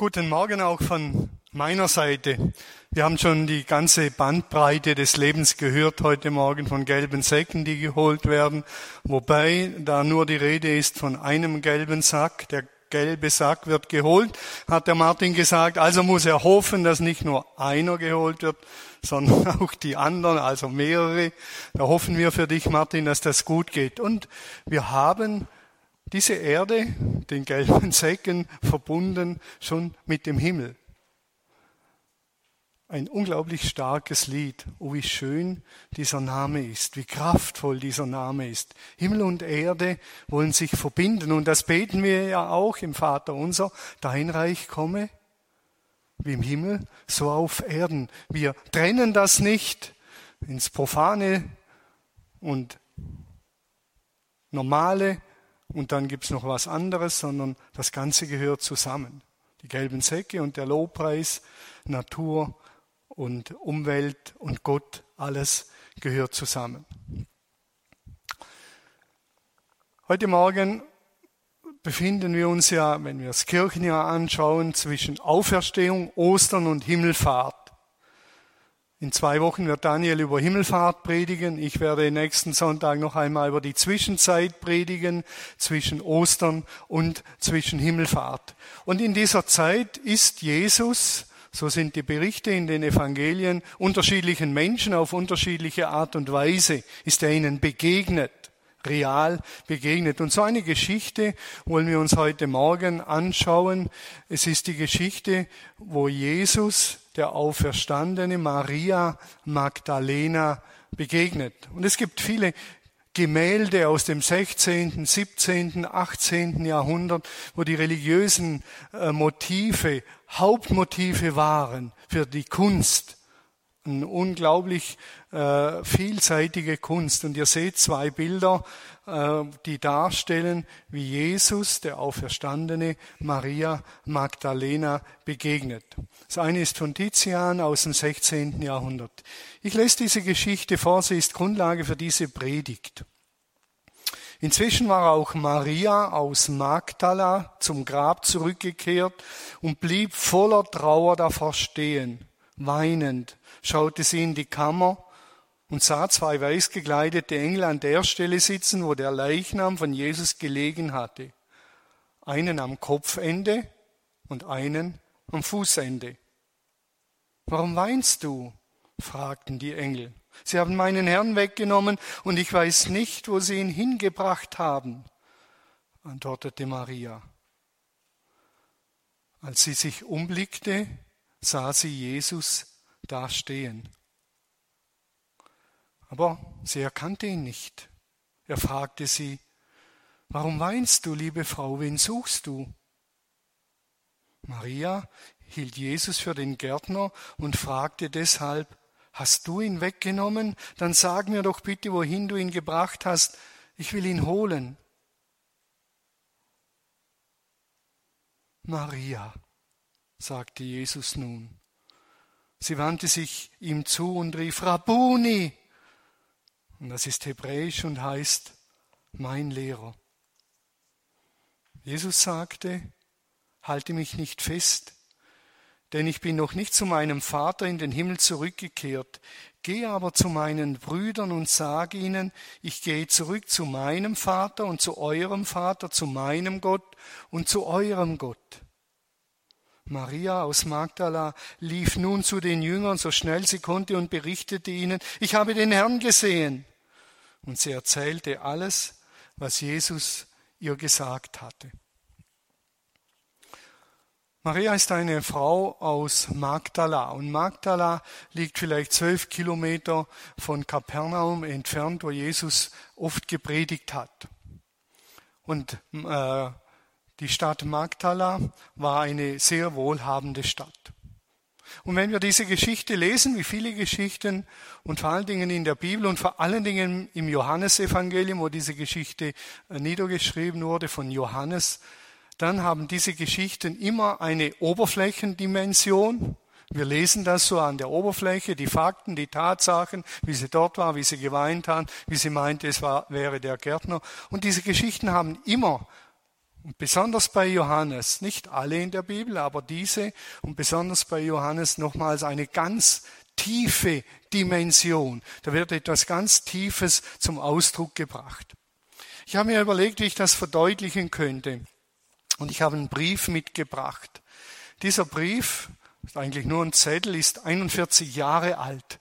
Guten Morgen auch von meiner Seite. Wir haben schon die ganze Bandbreite des Lebens gehört heute Morgen von gelben Säcken, die geholt werden, wobei da nur die Rede ist von einem gelben Sack. Der gelbe Sack wird geholt, hat der Martin gesagt. Also muss er hoffen, dass nicht nur einer geholt wird, sondern auch die anderen, also mehrere. Da hoffen wir für dich, Martin, dass das gut geht. Und wir haben diese Erde, den gelben Säcken, verbunden schon mit dem Himmel. Ein unglaublich starkes Lied. Oh, wie schön dieser Name ist, wie kraftvoll dieser Name ist. Himmel und Erde wollen sich verbinden und das beten wir ja auch im Vater unser. Dein Reich komme, wie im Himmel, so auf Erden. Wir trennen das nicht ins Profane und Normale und dann gibt's noch was anderes, sondern das Ganze gehört zusammen. Die gelben Säcke und der Lobpreis, Natur und Umwelt und Gott, alles gehört zusammen. Heute Morgen befinden wir uns ja, wenn wir das Kirchenjahr anschauen, zwischen Auferstehung, Ostern und Himmelfahrt. In zwei Wochen wird Daniel über Himmelfahrt predigen. Ich werde nächsten Sonntag noch einmal über die Zwischenzeit predigen zwischen Ostern und zwischen Himmelfahrt. Und in dieser Zeit ist Jesus, so sind die Berichte in den Evangelien, unterschiedlichen Menschen auf unterschiedliche Art und Weise, ist er ihnen begegnet real begegnet. Und so eine Geschichte wollen wir uns heute Morgen anschauen. Es ist die Geschichte, wo Jesus der auferstandene Maria Magdalena begegnet. Und es gibt viele Gemälde aus dem 16., 17., 18. Jahrhundert, wo die religiösen äh, Motive Hauptmotive waren für die Kunst. Eine unglaublich äh, vielseitige Kunst. Und ihr seht zwei Bilder äh, die darstellen, wie Jesus, der Auferstandene, Maria Magdalena begegnet. Das eine ist von Tizian aus dem 16. Jahrhundert. Ich lese diese Geschichte vor, sie ist Grundlage für diese Predigt. Inzwischen war auch Maria aus Magdala zum Grab zurückgekehrt und blieb voller Trauer davor stehen. Weinend schaute sie in die Kammer und sah zwei weiß gekleidete Engel an der Stelle sitzen, wo der Leichnam von Jesus gelegen hatte. Einen am Kopfende und einen am Fußende. Warum weinst du? fragten die Engel. Sie haben meinen Herrn weggenommen und ich weiß nicht, wo sie ihn hingebracht haben, antwortete Maria. Als sie sich umblickte, sah sie Jesus da stehen. Aber sie erkannte ihn nicht. Er fragte sie, Warum weinst du, liebe Frau, wen suchst du? Maria hielt Jesus für den Gärtner und fragte deshalb, Hast du ihn weggenommen? Dann sag mir doch bitte, wohin du ihn gebracht hast. Ich will ihn holen. Maria, sagte Jesus nun. Sie wandte sich ihm zu und rief, Rabuni, und das ist hebräisch und heißt mein Lehrer. Jesus sagte, halte mich nicht fest, denn ich bin noch nicht zu meinem Vater in den Himmel zurückgekehrt. Geh aber zu meinen Brüdern und sag ihnen, ich gehe zurück zu meinem Vater und zu eurem Vater, zu meinem Gott und zu eurem Gott. Maria aus Magdala lief nun zu den Jüngern so schnell sie konnte und berichtete ihnen, ich habe den Herrn gesehen. Und sie erzählte alles, was Jesus ihr gesagt hatte. Maria ist eine Frau aus Magdala und Magdala liegt vielleicht zwölf Kilometer von Kapernaum entfernt, wo Jesus oft gepredigt hat. Und äh, die Stadt Magdala war eine sehr wohlhabende Stadt. Und wenn wir diese Geschichte lesen, wie viele Geschichten und vor allen Dingen in der Bibel und vor allen Dingen im Johannesevangelium, wo diese Geschichte äh, niedergeschrieben wurde von Johannes, dann haben diese Geschichten immer eine Oberflächendimension. Wir lesen das so an der Oberfläche, die Fakten, die Tatsachen, wie sie dort war, wie sie geweint hat, wie sie meinte, es war, wäre der Gärtner. Und diese Geschichten haben immer Und besonders bei Johannes, nicht alle in der Bibel, aber diese und besonders bei Johannes nochmals eine ganz tiefe Dimension. Da wird etwas ganz Tiefes zum Ausdruck gebracht. Ich habe mir überlegt, wie ich das verdeutlichen könnte. Und ich habe einen Brief mitgebracht. Dieser Brief, ist eigentlich nur ein Zettel, ist 41 Jahre alt.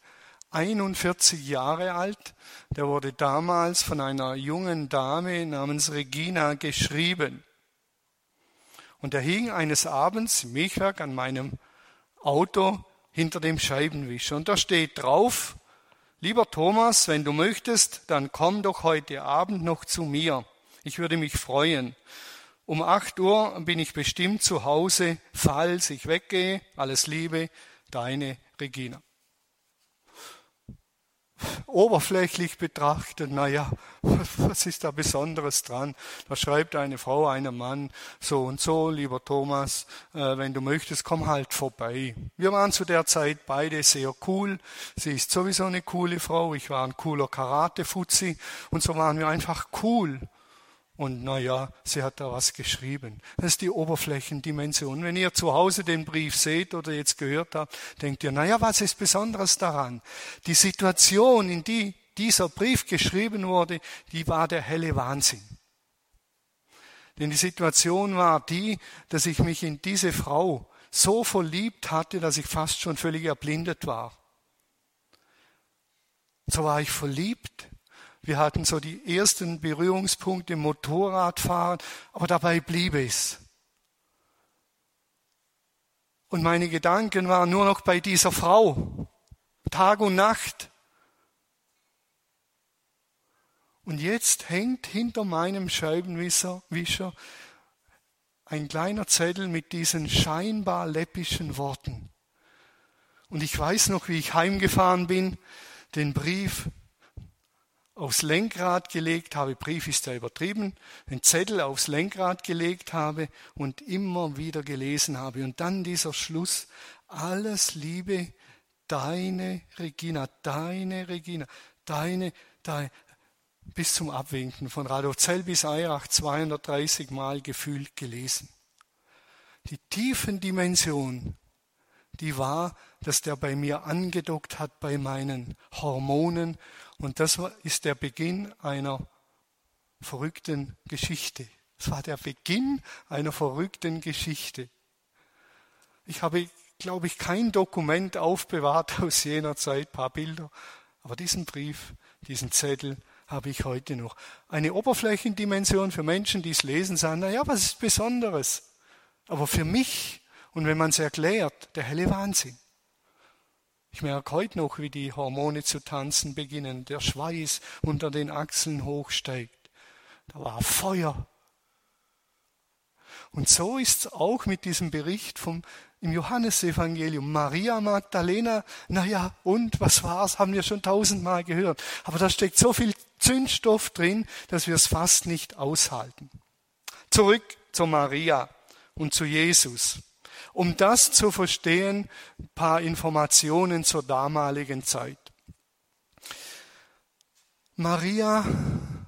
41 Jahre alt. Der wurde damals von einer jungen Dame namens Regina geschrieben. Und er hing eines Abends Milchwerk an meinem Auto hinter dem Scheibenwischer. Und da steht drauf, lieber Thomas, wenn du möchtest, dann komm doch heute Abend noch zu mir. Ich würde mich freuen. Um acht Uhr bin ich bestimmt zu Hause, falls ich weggehe. Alles Liebe, deine Regina oberflächlich betrachtet, naja, was ist da Besonderes dran? Da schreibt eine Frau einem Mann, so und so, lieber Thomas, äh, wenn du möchtest, komm halt vorbei. Wir waren zu der Zeit beide sehr cool. Sie ist sowieso eine coole Frau, ich war ein cooler Karate-Fuzzi und so waren wir einfach cool. Und naja, sie hat da was geschrieben. Das ist die Oberflächendimension. Wenn ihr zu Hause den Brief seht oder jetzt gehört habt, denkt ihr, naja, was ist Besonderes daran? Die Situation, in die dieser Brief geschrieben wurde, die war der helle Wahnsinn. Denn die Situation war die, dass ich mich in diese Frau so verliebt hatte, dass ich fast schon völlig erblindet war. So war ich verliebt wir hatten so die ersten Berührungspunkte im Motorradfahren, aber dabei blieb es. Und meine Gedanken waren nur noch bei dieser Frau, Tag und Nacht. Und jetzt hängt hinter meinem Scheibenwischer ein kleiner Zettel mit diesen scheinbar läppischen Worten. Und ich weiß noch, wie ich heimgefahren bin, den Brief aufs Lenkrad gelegt habe, Brief ist ja übertrieben, einen Zettel aufs Lenkrad gelegt habe und immer wieder gelesen habe. Und dann dieser Schluss, alles Liebe, deine Regina, deine Regina, deine, deine, bis zum Abwinken von Radolzell bis Eirach 230 Mal gefühlt gelesen. Die tiefen Dimension, die war, dass der bei mir angedockt hat bei meinen Hormonen und das ist der Beginn einer verrückten Geschichte. Es war der Beginn einer verrückten Geschichte. Ich habe, glaube ich, kein Dokument aufbewahrt aus jener Zeit, paar Bilder, aber diesen Brief, diesen Zettel habe ich heute noch. Eine Oberflächendimension für Menschen, die es lesen, sagen, na ja, was ist Besonderes? Aber für mich, und wenn man es erklärt, der helle Wahnsinn. Ich merke heute noch, wie die Hormone zu tanzen beginnen, der Schweiß unter den Achseln hochsteigt. Da war Feuer. Und so ist es auch mit diesem Bericht vom, im Johannesevangelium. Maria Magdalena, naja, und was war's, haben wir schon tausendmal gehört. Aber da steckt so viel Zündstoff drin, dass wir es fast nicht aushalten. Zurück zu Maria und zu Jesus. Um das zu verstehen, ein paar Informationen zur damaligen Zeit. Maria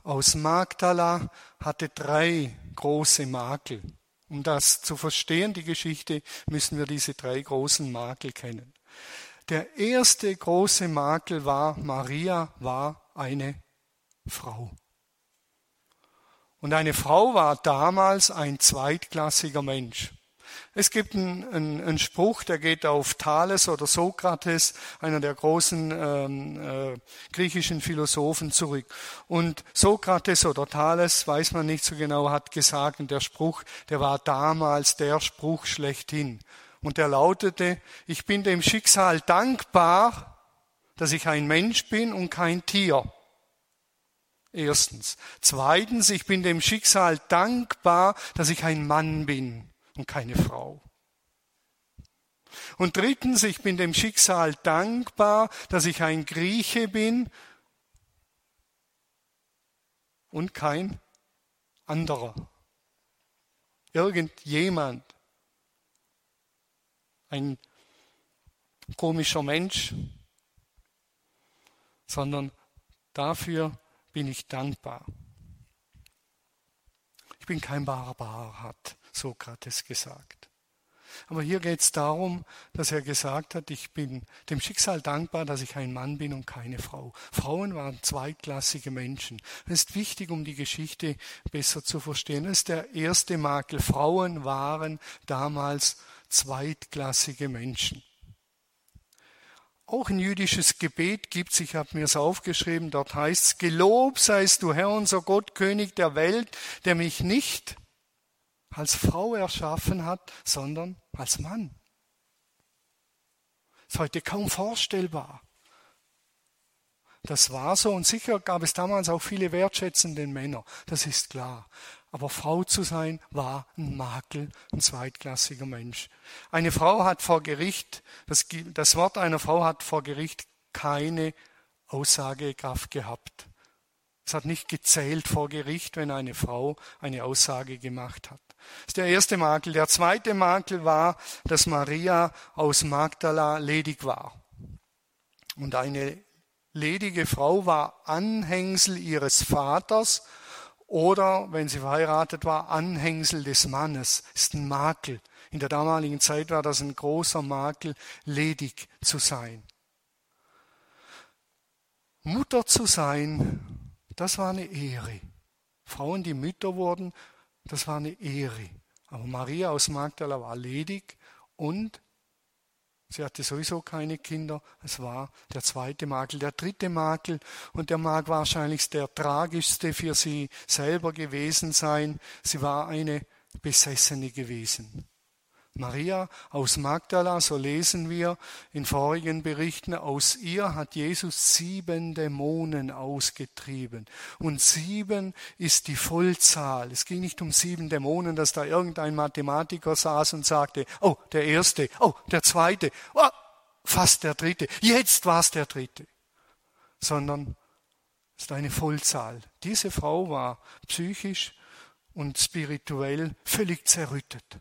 aus Magdala hatte drei große Makel. Um das zu verstehen, die Geschichte, müssen wir diese drei großen Makel kennen. Der erste große Makel war, Maria war eine Frau. Und eine Frau war damals ein zweitklassiger Mensch. Es gibt einen, einen, einen, Spruch, der geht auf Thales oder Sokrates, einer der großen ähm, äh, griechischen Philosophen, zurück. Und Sokrates oder Thales, weiß man nicht so genau, hat gesagt, und der Spruch, der war damals der Spruch schlechthin. Und der lautete, ich bin dem Schicksal dankbar, dass ich ein Mensch bin und kein Tier. Erstens. Zweitens, ich bin dem Schicksal dankbar, dass ich ein Mann bin und keine Frau. Und drittens, ich bin dem Schicksal dankbar, dass ich ein Grieche bin und kein anderer. Irgendjemand. Ein komischer Mensch, sondern dafür bin ich dankbar bin kein Barbar, hat Sokrates gesagt. Aber hier geht es darum, dass er gesagt hat, ich bin dem Schicksal dankbar, dass ich ein Mann bin und keine Frau. Frauen waren zweitklassige Menschen. Das ist wichtig, um die Geschichte besser zu verstehen. Das ist der erste Makel. Frauen waren damals zweitklassige Menschen. Auch ein jüdisches Gebet gibt es, ich habe mir es aufgeschrieben, dort heißt es, Gelob seist du Herr unser Gott, König der Welt, der mich nicht als Frau erschaffen hat, sondern als Mann. Ist heute kaum vorstellbar. Das war so und sicher gab es damals auch viele wertschätzende Männer, das ist klar. Aber Frau zu sein war ein Makel, ein zweitklassiger Mensch. Eine Frau hat vor Gericht, das, das Wort einer Frau hat vor Gericht keine Aussagekraft gehabt. Es hat nicht gezählt vor Gericht, wenn eine Frau eine Aussage gemacht hat. Das ist der erste Makel. Der zweite Makel war, dass Maria aus Magdala ledig war. Und eine ledige Frau war Anhängsel ihres Vaters oder, wenn sie verheiratet war, Anhängsel des Mannes. Das ist ein Makel. In der damaligen Zeit war das ein großer Makel, ledig zu sein. Mutter zu sein, das war eine Ehre. Frauen, die Mütter wurden, das war eine Ehre. Aber Maria aus Magdala war ledig und sie hatte sowieso keine Kinder. Es war der zweite Makel. Der dritte Makel, und der mag wahrscheinlich der tragischste für sie selber gewesen sein, sie war eine Besessene gewesen. Maria aus Magdala, so lesen wir in vorigen Berichten, aus ihr hat Jesus sieben Dämonen ausgetrieben. Und sieben ist die Vollzahl. Es ging nicht um sieben Dämonen, dass da irgendein Mathematiker saß und sagte, oh, der erste, oh, der zweite, oh, fast der dritte, jetzt war es der dritte. Sondern es ist eine Vollzahl. Diese Frau war psychisch und spirituell völlig zerrüttet.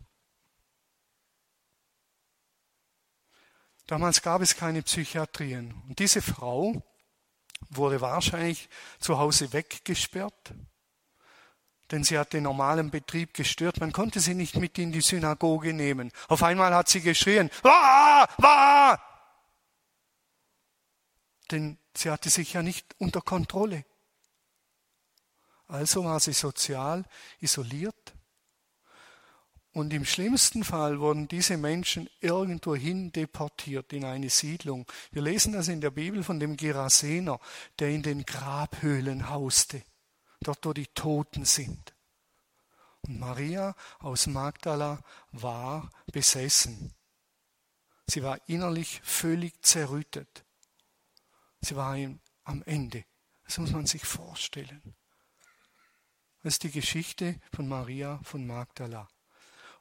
Damals gab es keine Psychiatrien. Und diese Frau wurde wahrscheinlich zu Hause weggesperrt, denn sie hat den normalen Betrieb gestört. Man konnte sie nicht mit in die Synagoge nehmen. Auf einmal hat sie geschrien, Wah! Wah! Denn sie hatte sich ja nicht unter Kontrolle. Also war sie sozial isoliert und im schlimmsten Fall wurden diese Menschen irgendwohin deportiert in eine Siedlung. Wir lesen das in der Bibel von dem Gerasener, der in den Grabhöhlen hauste, dort wo die Toten sind. Und Maria aus Magdala war besessen. Sie war innerlich völlig zerrüttet. Sie war am Ende. Das muss man sich vorstellen. Das ist die Geschichte von Maria von Magdala.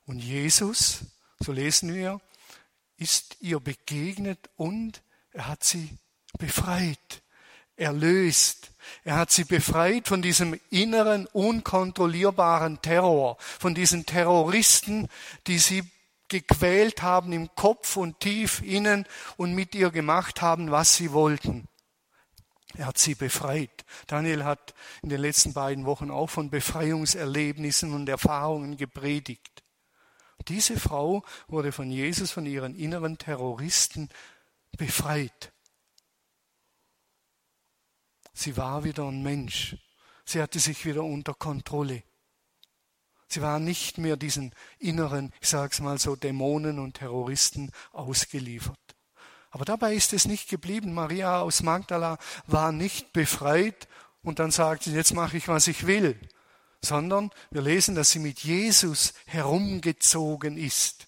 Und Jesus, so lesen wir, ist ihr begegnet und er hat sie befreit, erlöst. Er hat sie befreit von diesem inneren, unkontrollierbaren Terror, von diesen Terroristen, die sie gequält haben im Kopf und tief innen und mit ihr gemacht haben, was sie wollten. Er hat sie befreit. Daniel hat in den letzten beiden Wochen auch von Befreiungserlebnissen und Erfahrungen gepredigt. Diese Frau wurde von Jesus, von ihren inneren Terroristen befreit. Sie war wieder ein Mensch. Sie hatte sich wieder unter Kontrolle. Sie war nicht mehr diesen inneren, ich sage es mal so, Dämonen und Terroristen ausgeliefert. Aber dabei ist es nicht geblieben. Maria aus Magdala war nicht befreit und dann sagt sie, jetzt mache ich, was ich will, sondern wir lesen, dass sie mit Jesus herumgezogen ist.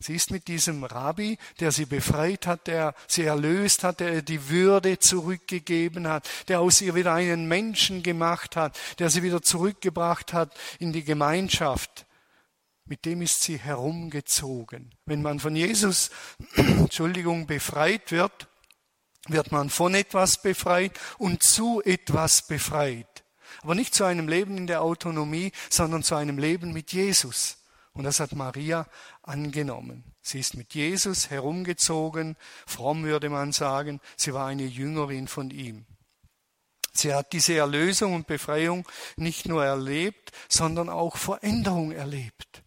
Sie ist mit diesem Rabbi, der sie befreit hat, der sie erlöst hat, der ihr die Würde zurückgegeben hat, der aus ihr wieder einen Menschen gemacht hat, der sie wieder zurückgebracht hat in die Gemeinschaft. Mit dem ist sie herumgezogen. Wenn man von Jesus, Entschuldigung, befreit wird, wird man von etwas befreit und zu etwas befreit. Aber nicht zu einem Leben in der Autonomie, sondern zu einem Leben mit Jesus. Und das hat Maria angenommen. Sie ist mit Jesus herumgezogen, fromm würde man sagen, sie war eine Jüngerin von ihm. Sie hat diese Erlösung und Befreiung nicht nur erlebt, sondern auch Veränderung erlebt.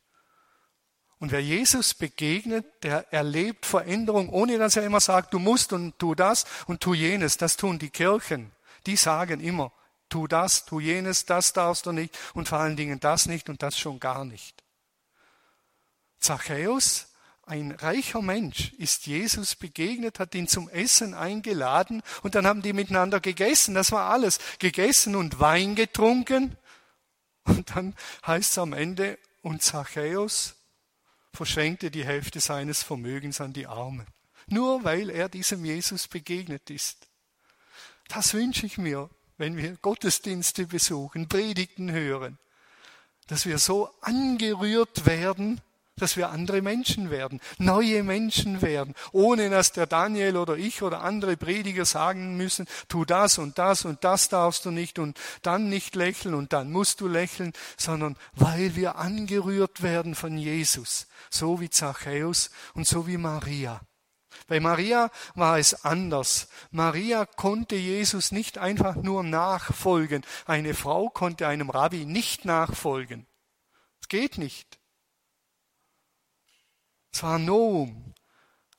Und wer Jesus begegnet, der erlebt Veränderung, ohne dass er immer sagt, du musst und tu das und tu jenes. Das tun die Kirchen. Die sagen immer, tu das, tu jenes, das darfst du nicht und vor allen Dingen das nicht und das schon gar nicht. Zachäus, ein reicher Mensch, ist Jesus begegnet, hat ihn zum Essen eingeladen und dann haben die miteinander gegessen. Das war alles. Gegessen und Wein getrunken. Und dann heißt es am Ende, und Zachäus verschenkte die Hälfte seines Vermögens an die Armen. Nur weil er diesem Jesus begegnet ist. Das wünsche ich mir, wenn wir Gottesdienste besuchen, Predigten hören, dass wir so angerührt werden, dass wir andere Menschen werden, neue Menschen werden, ohne dass der Daniel oder ich oder andere Prediger sagen müssen, tu das und das und das darfst du nicht und dann nicht lächeln und dann musst du lächeln, sondern weil wir angerührt werden von Jesus, so wie Zachäus und so wie Maria. Bei Maria war es anders. Maria konnte Jesus nicht einfach nur nachfolgen. Eine Frau konnte einem Rabbi nicht nachfolgen. Es geht nicht. Es war Noum.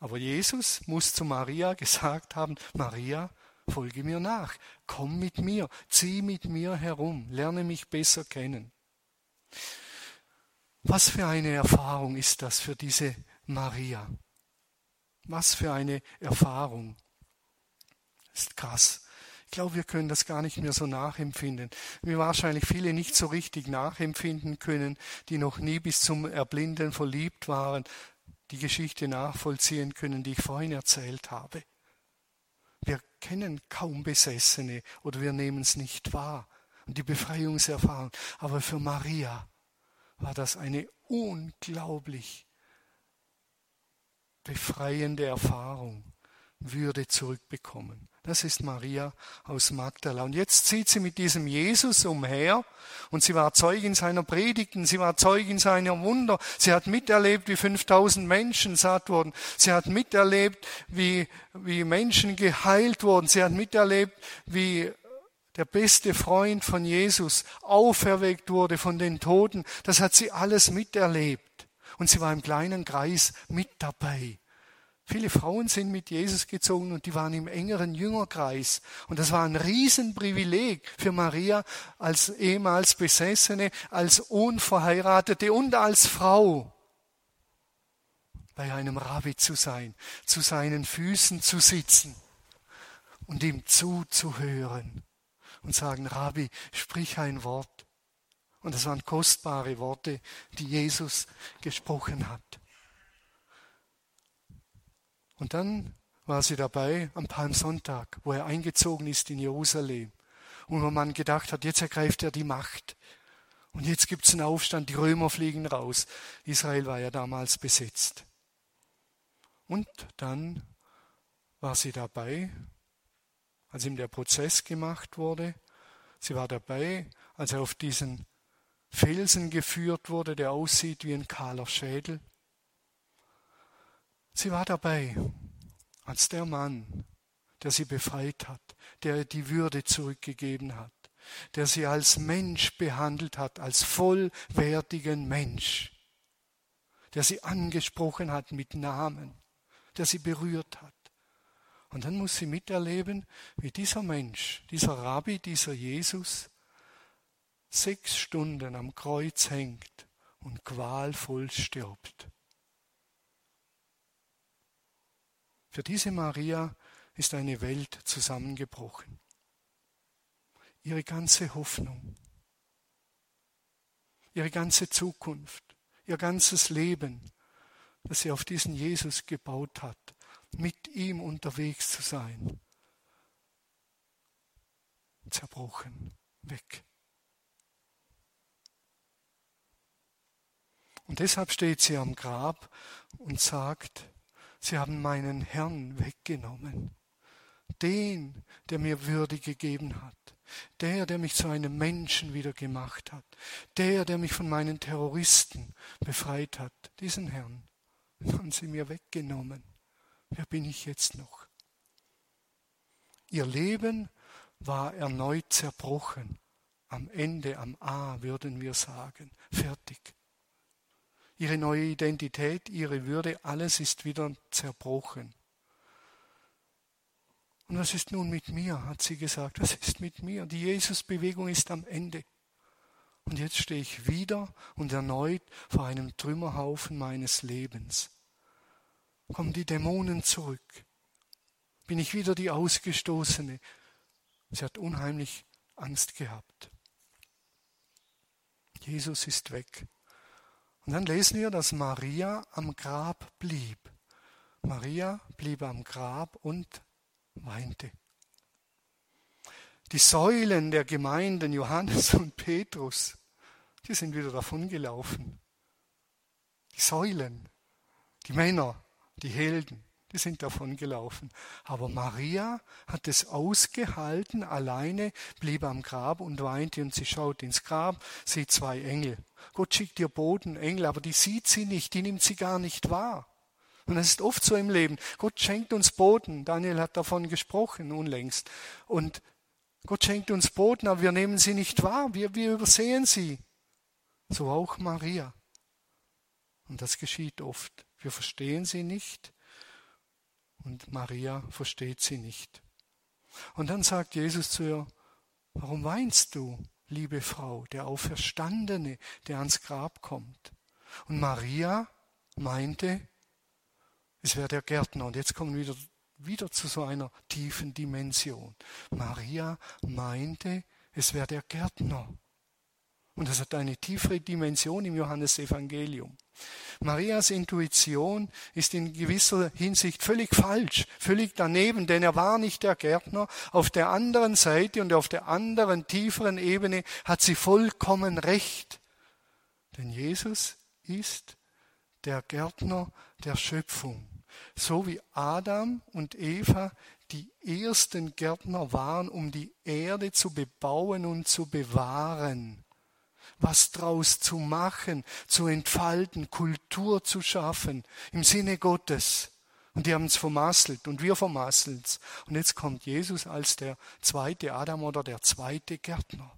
Aber Jesus muss zu Maria gesagt haben, Maria, folge mir nach, komm mit mir, zieh mit mir herum, lerne mich besser kennen. Was für eine Erfahrung ist das für diese Maria? Was für eine Erfahrung. Das ist krass. Ich glaube, wir können das gar nicht mehr so nachempfinden. Wie wahrscheinlich viele nicht so richtig nachempfinden können, die noch nie bis zum Erblinden verliebt waren, die Geschichte nachvollziehen können, die ich vorhin erzählt habe. Wir kennen kaum Besessene oder wir nehmen es nicht wahr. Und die Befreiungserfahrung. Aber für Maria war das eine unglaublich befreiende Erfahrung, Würde zurückbekommen. Das ist Maria aus Magdala. Und jetzt zieht sie mit diesem Jesus umher und sie war Zeugin seiner Predigten, sie war Zeugin seiner Wunder. Sie hat miterlebt, wie 5000 Menschen satt wurden. Sie hat miterlebt, wie, wie Menschen geheilt wurden. Sie hat miterlebt, wie der beste Freund von Jesus auferweckt wurde von den Toten. Das hat sie alles miterlebt. Und sie war im kleinen Kreis mit dabei. Viele Frauen sind mit Jesus gezogen und die waren im engeren Jüngerkreis. Und das war ein Riesenprivileg für Maria als ehemals Besessene, als Unverheiratete und als Frau bei einem Rabbi zu sein, zu seinen Füßen zu sitzen und ihm zuzuhören und sagen, Rabbi, sprich ein Wort. Und das waren kostbare Worte, die Jesus gesprochen hat. Und dann war sie dabei am Palmsonntag, wo er eingezogen ist in Jerusalem. Und wo man gedacht hat, jetzt ergreift er die Macht. Und jetzt gibt es einen Aufstand, die Römer fliegen raus. Israel war ja damals besetzt. Und dann war sie dabei, als ihm der Prozess gemacht wurde. Sie war dabei, als er auf diesen Felsen geführt wurde, der aussieht wie ein kahler Schädel. Sie war dabei als der Mann, der sie befreit hat, der die Würde zurückgegeben hat, der sie als Mensch behandelt hat, als vollwertigen Mensch, der sie angesprochen hat mit Namen, der sie berührt hat. Und dann muss sie miterleben, wie dieser Mensch, dieser Rabbi, dieser Jesus, sechs Stunden am Kreuz hängt und qualvoll stirbt. Für diese Maria ist eine Welt zusammengebrochen. Ihre ganze Hoffnung, ihre ganze Zukunft, ihr ganzes Leben, das sie auf diesen Jesus gebaut hat, mit ihm unterwegs zu sein, zerbrochen, weg. Und deshalb steht sie am Grab und sagt, Sie haben meinen Herrn weggenommen. Den, der mir Würde gegeben hat. Der, der mich zu einem Menschen wieder gemacht hat. Der, der mich von meinen Terroristen befreit hat. Diesen Herrn haben sie mir weggenommen. Wer bin ich jetzt noch? Ihr Leben war erneut zerbrochen. Am Ende, am A würden wir sagen, fertig. Ihre neue Identität, ihre Würde, alles ist wieder zerbrochen. Und was ist nun mit mir, hat sie gesagt. Was ist mit mir? Die Jesusbewegung ist am Ende. Und jetzt stehe ich wieder und erneut vor einem Trümmerhaufen meines Lebens. Kommen die Dämonen zurück? Bin ich wieder die Ausgestoßene? Sie hat unheimlich Angst gehabt. Jesus ist weg. Und dann lesen wir, dass Maria am Grab blieb. Maria blieb am Grab und weinte. Die Säulen der Gemeinden Johannes und Petrus, die sind wieder davongelaufen. Die Säulen, die Männer, die Helden, die sind davongelaufen. Aber Maria hat es ausgehalten, alleine, blieb am Grab und weinte und sie schaut ins Grab, sieht zwei Engel. Gott schickt ihr Bodenengel, aber die sieht sie nicht, die nimmt sie gar nicht wahr. Und das ist oft so im Leben. Gott schenkt uns Boden. Daniel hat davon gesprochen unlängst. Und Gott schenkt uns Boden, aber wir nehmen sie nicht wahr. Wir, wir übersehen sie. So auch Maria. Und das geschieht oft. Wir verstehen sie nicht und Maria versteht sie nicht. Und dann sagt Jesus zu ihr, warum weinst du, liebe Frau, der Auferstandene, der ans Grab kommt? Und Maria meinte, es wäre der Gärtner. Und jetzt kommen wir wieder, wieder zu so einer tiefen Dimension. Maria meinte, es wäre der Gärtner. Und das hat eine tiefere Dimension im Johannesevangelium. Marias Intuition ist in gewisser Hinsicht völlig falsch, völlig daneben, denn er war nicht der Gärtner. Auf der anderen Seite und auf der anderen tieferen Ebene hat sie vollkommen recht. Denn Jesus ist der Gärtner der Schöpfung. So wie Adam und Eva die ersten Gärtner waren, um die Erde zu bebauen und zu bewahren was draus zu machen, zu entfalten, Kultur zu schaffen, im Sinne Gottes. Und die haben es vermasselt und wir vermasseln es. Und jetzt kommt Jesus als der zweite Adam oder der zweite Gärtner.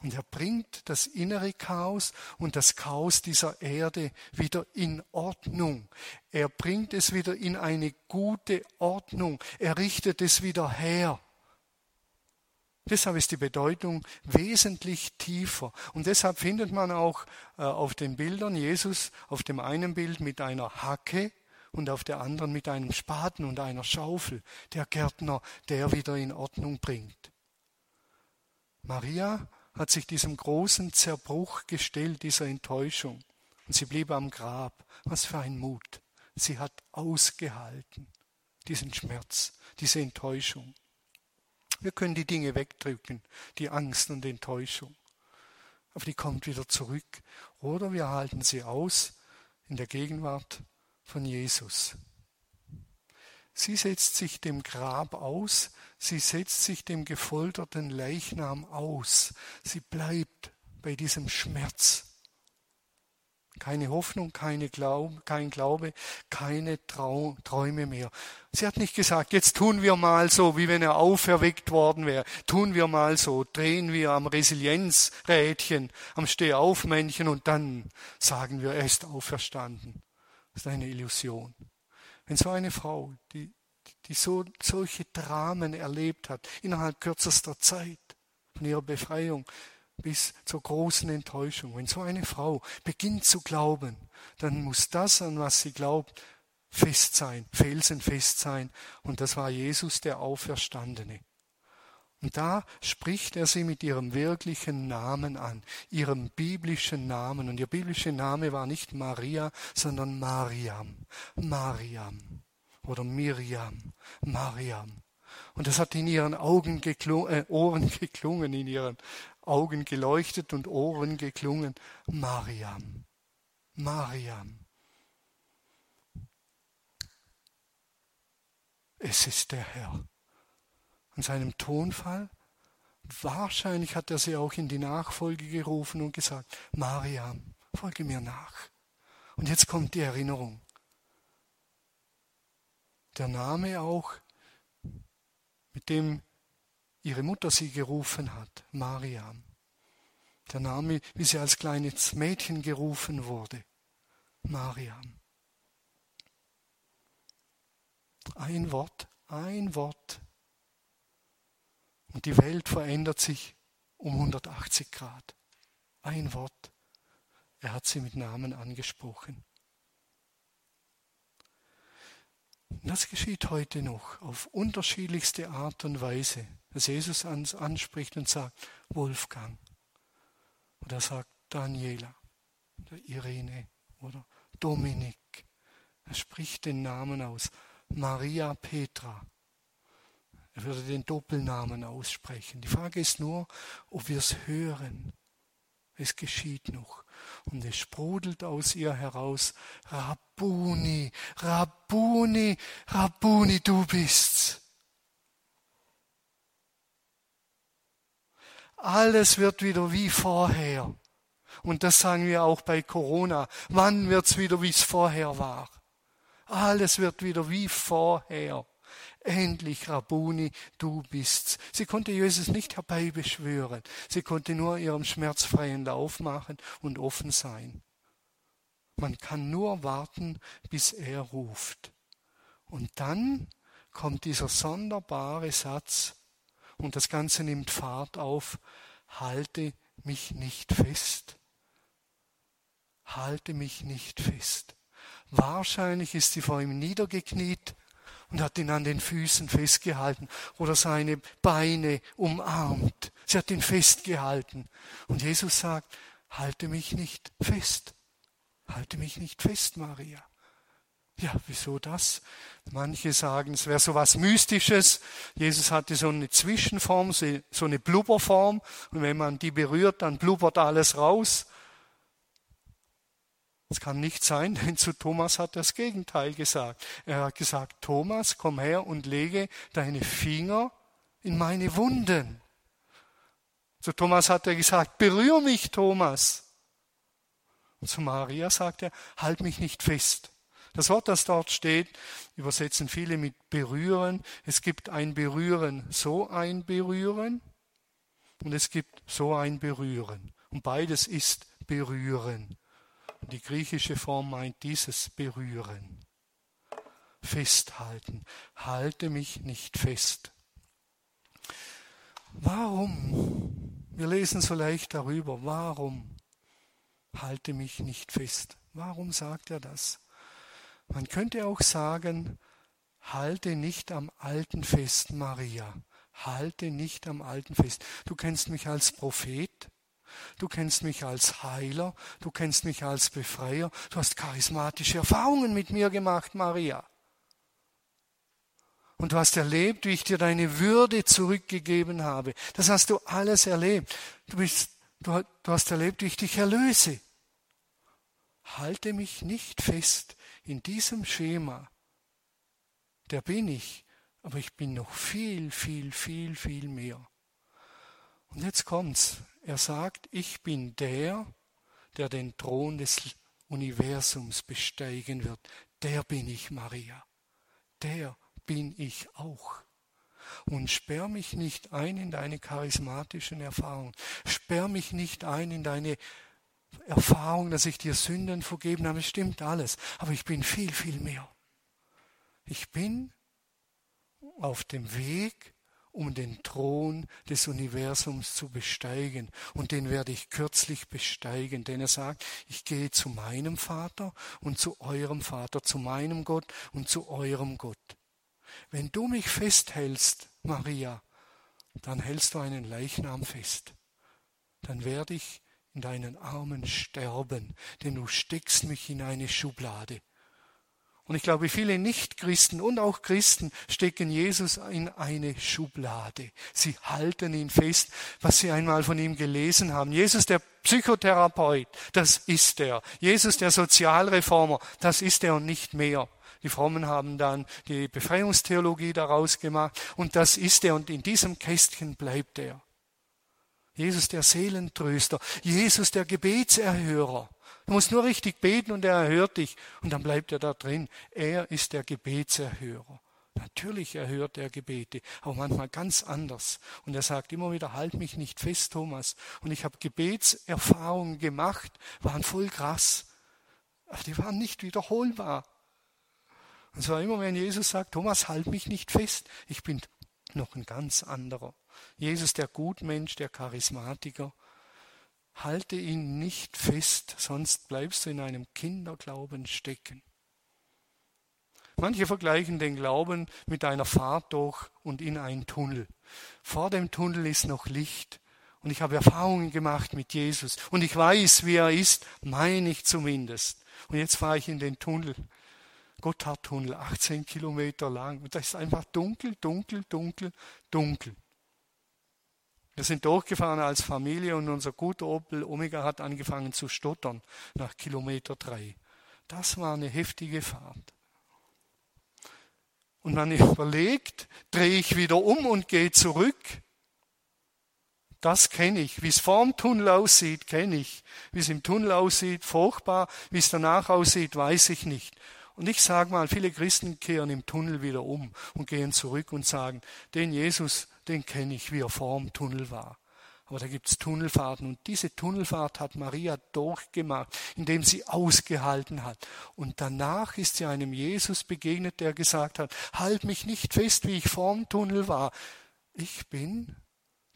Und er bringt das innere Chaos und das Chaos dieser Erde wieder in Ordnung. Er bringt es wieder in eine gute Ordnung. Er richtet es wieder her. Deshalb ist die Bedeutung wesentlich tiefer. Und deshalb findet man auch äh, auf den Bildern Jesus auf dem einen Bild mit einer Hacke und auf der anderen mit einem Spaten und einer Schaufel. Der Gärtner, der wieder in Ordnung bringt. Maria hat sich diesem großen Zerbruch gestellt, dieser Enttäuschung. Und sie blieb am Grab. Was für ein Mut. Sie hat ausgehalten, diesen Schmerz, diese Enttäuschung. Wir können die Dinge wegdrücken, die Angst und Enttäuschung. Aber die kommt wieder zurück. Oder wir halten sie aus in der Gegenwart von Jesus. Sie setzt sich dem Grab aus, sie setzt sich dem gefolterten Leichnam aus, sie bleibt bei diesem Schmerz. Keine Hoffnung, keine Glaube, kein Glaube, keine Trau Träume mehr. Sie hat nicht gesagt, jetzt tun wir mal so, wie wenn er auferweckt worden wäre. Tun wir mal so, drehen wir am Resilienzrädchen, am Stehaufmännchen und dann sagen wir, er ist auferstanden. Das ist eine Illusion. Wenn so eine Frau, die, die so, solche Dramen erlebt hat, innerhalb kürzester Zeit von ihrer Befreiung, bis zur großen Enttäuschung. Wenn so eine Frau beginnt zu glauben, dann muss das, an was sie glaubt, fest sein, felsenfest sein. Und das war Jesus, der Auferstandene. Und da spricht er sie mit ihrem wirklichen Namen an, ihrem biblischen Namen. Und ihr biblischer Name war nicht Maria, sondern Mariam. Mariam oder Miriam. Mariam. Und das hat in ihren Augen geklungen, äh, Ohren geklungen, in ihren Augen geleuchtet und Ohren geklungen. Mariam, Mariam. Es ist der Herr. An seinem Tonfall, wahrscheinlich hat er sie auch in die Nachfolge gerufen und gesagt, Mariam, folge mir nach. Und jetzt kommt die Erinnerung. Der Name auch, mit dem ihre Mutter sie gerufen hat, Mariam. Der Name, wie sie als kleines Mädchen gerufen wurde, Mariam. Ein Wort, ein Wort. Und die Welt verändert sich um 180 Grad. Ein Wort. Er hat sie mit Namen angesprochen. Das geschieht heute noch auf unterschiedlichste Art und Weise, dass Jesus uns anspricht und sagt, Wolfgang. Oder sagt Daniela oder Irene oder Dominik. Er spricht den Namen aus. Maria Petra. Er würde den Doppelnamen aussprechen. Die Frage ist nur, ob wir es hören. Es geschieht noch. Und es sprudelt aus ihr heraus, Rabuni, Rabuni, Rabuni, du bist's. Alles wird wieder wie vorher. Und das sagen wir auch bei Corona. Wann wird's wieder, wie es vorher war? Alles wird wieder wie vorher. Endlich, Rabuni, du bist's. Sie konnte Jesus nicht herbeibeschwören. Sie konnte nur ihrem schmerzfreien Lauf machen und offen sein. Man kann nur warten, bis er ruft. Und dann kommt dieser sonderbare Satz und das Ganze nimmt Fahrt auf. Halte mich nicht fest. Halte mich nicht fest. Wahrscheinlich ist sie vor ihm niedergekniet und hat ihn an den Füßen festgehalten oder seine Beine umarmt. Sie hat ihn festgehalten. Und Jesus sagt, halte mich nicht fest. Halte mich nicht fest, Maria. Ja, wieso das? Manche sagen, es wäre so was Mystisches. Jesus hatte so eine Zwischenform, so eine Blubberform. Und wenn man die berührt, dann blubbert alles raus. Es kann nicht sein, denn zu Thomas hat er das Gegenteil gesagt. Er hat gesagt, Thomas, komm her und lege deine Finger in meine Wunden. Zu Thomas hat er gesagt, berühr mich, Thomas. Und zu Maria sagt er, halt mich nicht fest. Das Wort, das dort steht, übersetzen viele mit berühren. Es gibt ein Berühren, so ein Berühren. Und es gibt so ein Berühren. Und beides ist berühren. Die griechische Form meint dieses Berühren. Festhalten. Halte mich nicht fest. Warum? Wir lesen so leicht darüber. Warum? Halte mich nicht fest. Warum sagt er das? Man könnte auch sagen, halte nicht am Alten fest, Maria. Halte nicht am Alten fest. Du kennst mich als Prophet. Du kennst mich als Heiler, du kennst mich als Befreier, du hast charismatische Erfahrungen mit mir gemacht, Maria. Und du hast erlebt, wie ich dir deine Würde zurückgegeben habe. Das hast du alles erlebt. Du, bist, du, du hast erlebt, wie ich dich erlöse. Halte mich nicht fest in diesem Schema. Der bin ich, aber ich bin noch viel, viel, viel, viel mehr. Und jetzt kommt's. Er sagt, ich bin der, der den Thron des Universums besteigen wird. Der bin ich, Maria. Der bin ich auch. Und sperr mich nicht ein in deine charismatischen Erfahrungen. Sperr mich nicht ein in deine Erfahrung, dass ich dir Sünden vergeben habe. Es stimmt alles. Aber ich bin viel, viel mehr. Ich bin auf dem Weg um den Thron des Universums zu besteigen. Und den werde ich kürzlich besteigen, denn er sagt, ich gehe zu meinem Vater und zu eurem Vater, zu meinem Gott und zu eurem Gott. Wenn du mich festhältst, Maria, dann hältst du einen Leichnam fest. Dann werde ich in deinen Armen sterben, denn du steckst mich in eine Schublade. Und ich glaube, viele Nichtchristen und auch Christen stecken Jesus in eine Schublade. Sie halten ihn fest, was sie einmal von ihm gelesen haben. Jesus der Psychotherapeut, das ist er. Jesus der Sozialreformer, das ist er und nicht mehr. Die Frommen haben dann die Befreiungstheologie daraus gemacht und das ist er und in diesem Kästchen bleibt er. Jesus der Seelentröster, Jesus der Gebetserhörer. Du musst nur richtig beten und er erhört dich und dann bleibt er da drin. Er ist der Gebetserhörer. Natürlich erhört er Gebete, aber manchmal ganz anders. Und er sagt immer wieder, halt mich nicht fest, Thomas. Und ich habe Gebetserfahrungen gemacht, waren voll krass. Aber die waren nicht wiederholbar. Und zwar immer, wenn Jesus sagt, Thomas, halt mich nicht fest. Ich bin noch ein ganz anderer. Jesus, der Gutmensch, der Charismatiker. Halte ihn nicht fest, sonst bleibst du in einem Kinderglauben stecken. Manche vergleichen den Glauben mit einer Fahrt durch und in einen Tunnel. Vor dem Tunnel ist noch Licht. Und ich habe Erfahrungen gemacht mit Jesus. Und ich weiß, wie er ist, meine ich zumindest. Und jetzt fahre ich in den Tunnel. Gotthardtunnel, 18 Kilometer lang. Und da ist einfach dunkel, dunkel, dunkel, dunkel. Wir sind durchgefahren als Familie und unser guter Opel Omega hat angefangen zu stottern nach Kilometer drei. Das war eine heftige Fahrt. Und man überlegt, drehe ich wieder um und gehe zurück. Das kenne ich. Wie es vorm Tunnel aussieht, kenne ich. Wie es im Tunnel aussieht, furchtbar. Wie es danach aussieht, weiß ich nicht. Und ich sage mal, viele Christen kehren im Tunnel wieder um und gehen zurück und sagen, den Jesus, den kenne ich, wie er vor dem Tunnel war. Aber da gibt's Tunnelfahrten und diese Tunnelfahrt hat Maria durchgemacht, indem sie ausgehalten hat. Und danach ist sie einem Jesus begegnet, der gesagt hat, halt mich nicht fest, wie ich vorm Tunnel war. Ich bin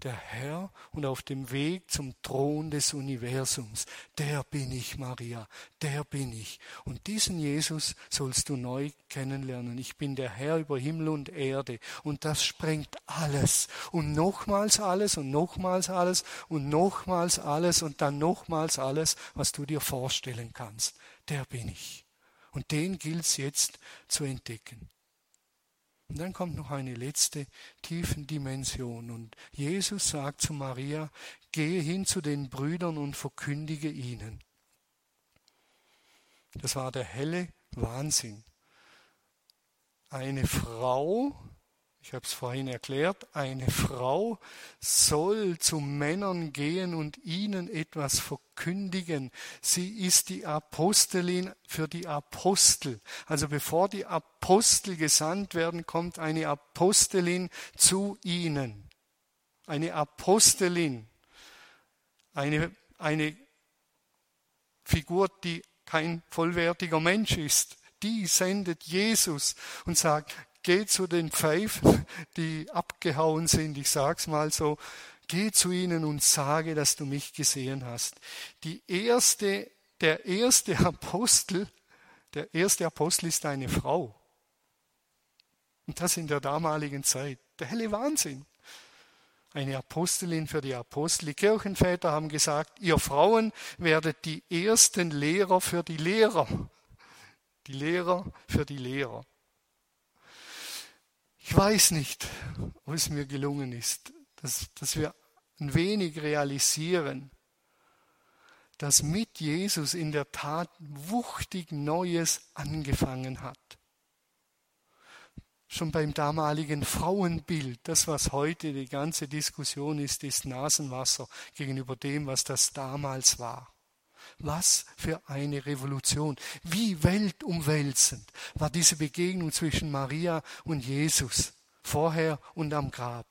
der Herr und auf dem Weg zum Thron des Universums. Der bin ich, Maria, der bin ich. Und diesen Jesus sollst du neu kennenlernen. Ich bin der Herr über Himmel und Erde und das sprengt alles und nochmals alles und nochmals alles und nochmals alles und dann nochmals alles, was du dir vorstellen kannst. Der bin ich. Und den gilt es jetzt zu entdecken. Und dann kommt noch eine letzte Tiefendimension. Und Jesus sagt zu Maria, gehe hin zu den Brüdern und verkündige ihnen. Das war der helle Wahnsinn. Eine Frau, ich habe es vorhin erklärt, eine Frau soll zu Männern gehen und ihnen etwas verkündigen. Sie ist die Apostelin für die Apostel. Also bevor die Apostel gesandt werden, kommt eine Apostelin zu ihnen. Eine Apostelin. Eine, eine Figur, die kein vollwertiger Mensch ist. Die sendet Jesus und sagt, geh zu den Pfeifen, die abgehauen sind, ich sag's mal so, geh zu ihnen und sage, dass du mich gesehen hast. Die erste, der erste Apostel, der erste Apostel ist eine Frau. Und das in der damaligen Zeit. Der helle Wahnsinn. Eine Apostelin für die Apostel. Die Kirchenväter haben gesagt, ihr Frauen werdet die ersten Lehrer für die Lehrer. Die Lehrer für die Lehrer. Ich weiß nicht, ob es mir gelungen ist, dass, dass wir ein wenig realisieren, dass mit Jesus in der Tat wuchtig Neues angefangen hat. Schon beim damaligen Frauenbild, das was heute die ganze Diskussion ist, ist Nasenwasser gegenüber dem, was das damals war. Was für eine Revolution. Wie weltumwälzend war diese Begegnung zwischen Maria und Jesus, vorher und am Grab.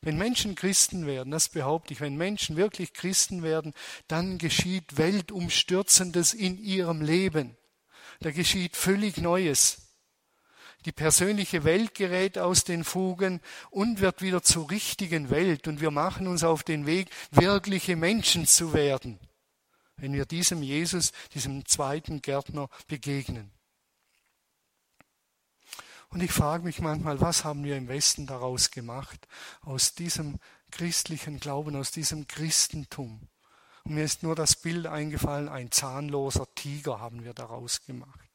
Wenn Menschen Christen werden, das behaupte ich, wenn Menschen wirklich Christen werden, dann geschieht Weltumstürzendes in ihrem Leben. Da geschieht völlig Neues. Die persönliche Welt gerät aus den Fugen und wird wieder zur richtigen Welt und wir machen uns auf den Weg, wirkliche Menschen zu werden wenn wir diesem Jesus, diesem zweiten Gärtner begegnen. Und ich frage mich manchmal, was haben wir im Westen daraus gemacht, aus diesem christlichen Glauben, aus diesem Christentum? Und mir ist nur das Bild eingefallen, ein zahnloser Tiger haben wir daraus gemacht.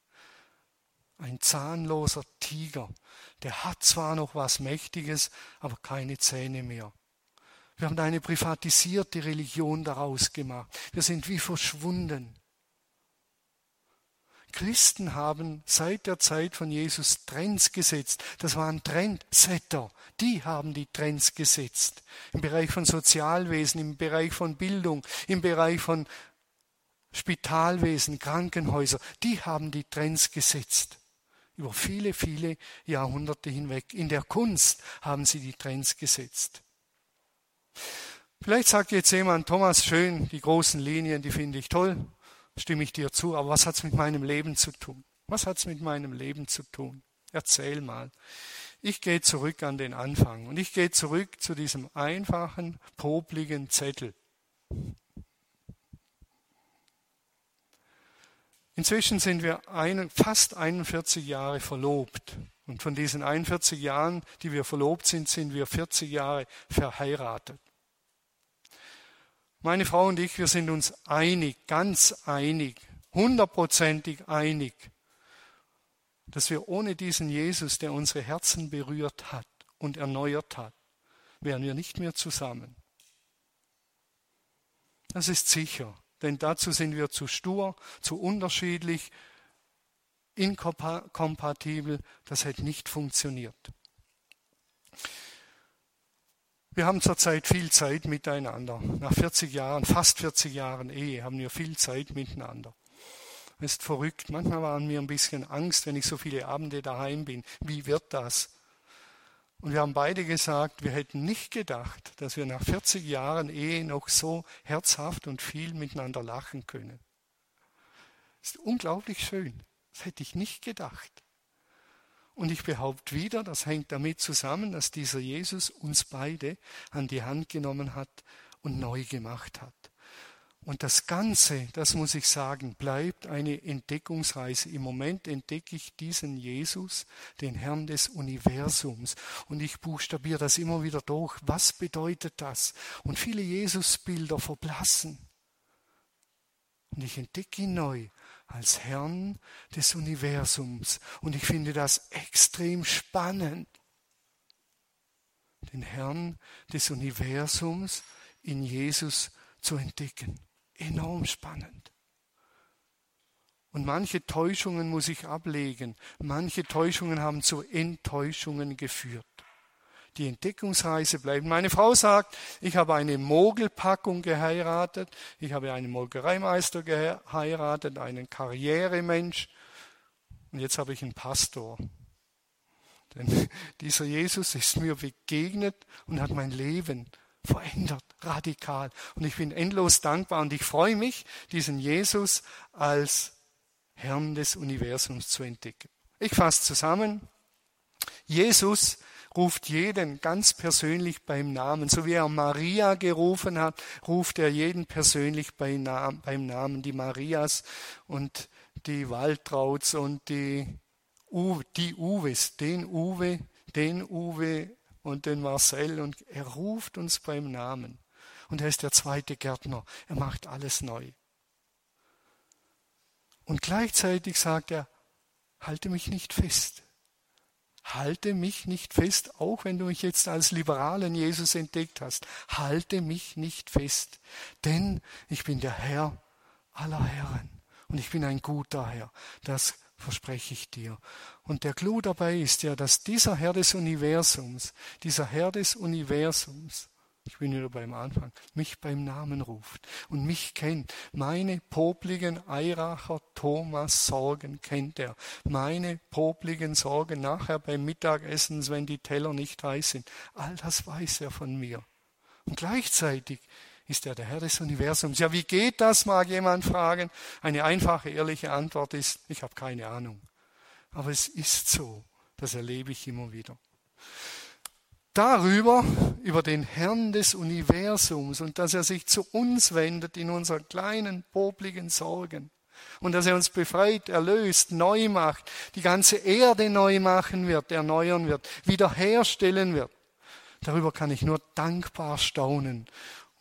Ein zahnloser Tiger, der hat zwar noch was Mächtiges, aber keine Zähne mehr. Wir haben eine privatisierte Religion daraus gemacht. Wir sind wie verschwunden. Christen haben seit der Zeit von Jesus Trends gesetzt. Das waren Trendsetter. Die haben die Trends gesetzt. Im Bereich von Sozialwesen, im Bereich von Bildung, im Bereich von Spitalwesen, Krankenhäuser. Die haben die Trends gesetzt. Über viele, viele Jahrhunderte hinweg. In der Kunst haben sie die Trends gesetzt. Vielleicht sagt jetzt jemand, Thomas, schön, die großen Linien, die finde ich toll, stimme ich dir zu, aber was hat es mit meinem Leben zu tun? Was hat es mit meinem Leben zu tun? Erzähl mal. Ich gehe zurück an den Anfang und ich gehe zurück zu diesem einfachen, popligen Zettel. Inzwischen sind wir ein, fast 41 Jahre verlobt. Und von diesen 41 Jahren, die wir verlobt sind, sind wir 40 Jahre verheiratet. Meine Frau und ich, wir sind uns einig, ganz einig, hundertprozentig einig, dass wir ohne diesen Jesus, der unsere Herzen berührt hat und erneuert hat, wären wir nicht mehr zusammen. Das ist sicher denn dazu sind wir zu stur, zu unterschiedlich, inkompatibel, das hätte nicht funktioniert. Wir haben zurzeit viel Zeit miteinander. Nach 40 Jahren, fast 40 Jahren Ehe, haben wir viel Zeit miteinander. Das ist verrückt. Manchmal waren mir ein bisschen Angst, wenn ich so viele Abende daheim bin. Wie wird das? Und wir haben beide gesagt, wir hätten nicht gedacht, dass wir nach 40 Jahren Ehe noch so herzhaft und viel miteinander lachen können. Das ist unglaublich schön. Das hätte ich nicht gedacht. Und ich behaupte wieder, das hängt damit zusammen, dass dieser Jesus uns beide an die Hand genommen hat und neu gemacht hat. Und das Ganze, das muss ich sagen, bleibt eine Entdeckungsreise. Im Moment entdecke ich diesen Jesus, den Herrn des Universums. Und ich buchstabiere das immer wieder durch. Was bedeutet das? Und viele Jesusbilder verblassen. Und ich entdecke ihn neu als Herrn des Universums. Und ich finde das extrem spannend. Den Herrn des Universums in Jesus zu entdecken enorm spannend. Und manche Täuschungen muss ich ablegen. Manche Täuschungen haben zu Enttäuschungen geführt. Die Entdeckungsreise bleibt. Meine Frau sagt, ich habe eine Mogelpackung geheiratet, ich habe einen Molkereimeister geheiratet, einen Karrieremensch und jetzt habe ich einen Pastor. Denn dieser Jesus ist mir begegnet und hat mein Leben verändert, radikal. Und ich bin endlos dankbar und ich freue mich, diesen Jesus als Herrn des Universums zu entdecken. Ich fasse zusammen. Jesus ruft jeden ganz persönlich beim Namen. So wie er Maria gerufen hat, ruft er jeden persönlich beim Namen. Die Marias und die Waltrauts und die, Uwe, die Uwes, den Uwe, den Uwe und den Marcel und er ruft uns beim Namen. Und er ist der zweite Gärtner. Er macht alles neu. Und gleichzeitig sagt er, halte mich nicht fest. Halte mich nicht fest, auch wenn du mich jetzt als liberalen Jesus entdeckt hast. Halte mich nicht fest, denn ich bin der Herr aller Herren und ich bin ein guter Herr. Das verspreche ich dir. Und der Clou dabei ist ja, dass dieser Herr des Universums, dieser Herr des Universums, ich bin wieder beim Anfang, mich beim Namen ruft und mich kennt. Meine popligen Eiracher Thomas Sorgen kennt er. Meine popligen Sorgen nachher beim Mittagessen, wenn die Teller nicht heiß sind. All das weiß er von mir. Und gleichzeitig ist er der Herr des Universums. Ja, wie geht das, mag jemand fragen. Eine einfache, ehrliche Antwort ist, ich habe keine Ahnung. Aber es ist so, das erlebe ich immer wieder. Darüber, über den Herrn des Universums und dass er sich zu uns wendet in unseren kleinen, popligen Sorgen und dass er uns befreit, erlöst, neu macht, die ganze Erde neu machen wird, erneuern wird, wiederherstellen wird. Darüber kann ich nur dankbar staunen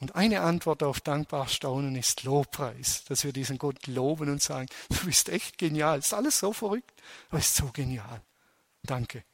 und eine Antwort auf dankbar Staunen ist Lobpreis, dass wir diesen Gott loben und sagen, du bist echt genial. Ist alles so verrückt, aber ist so genial. Danke.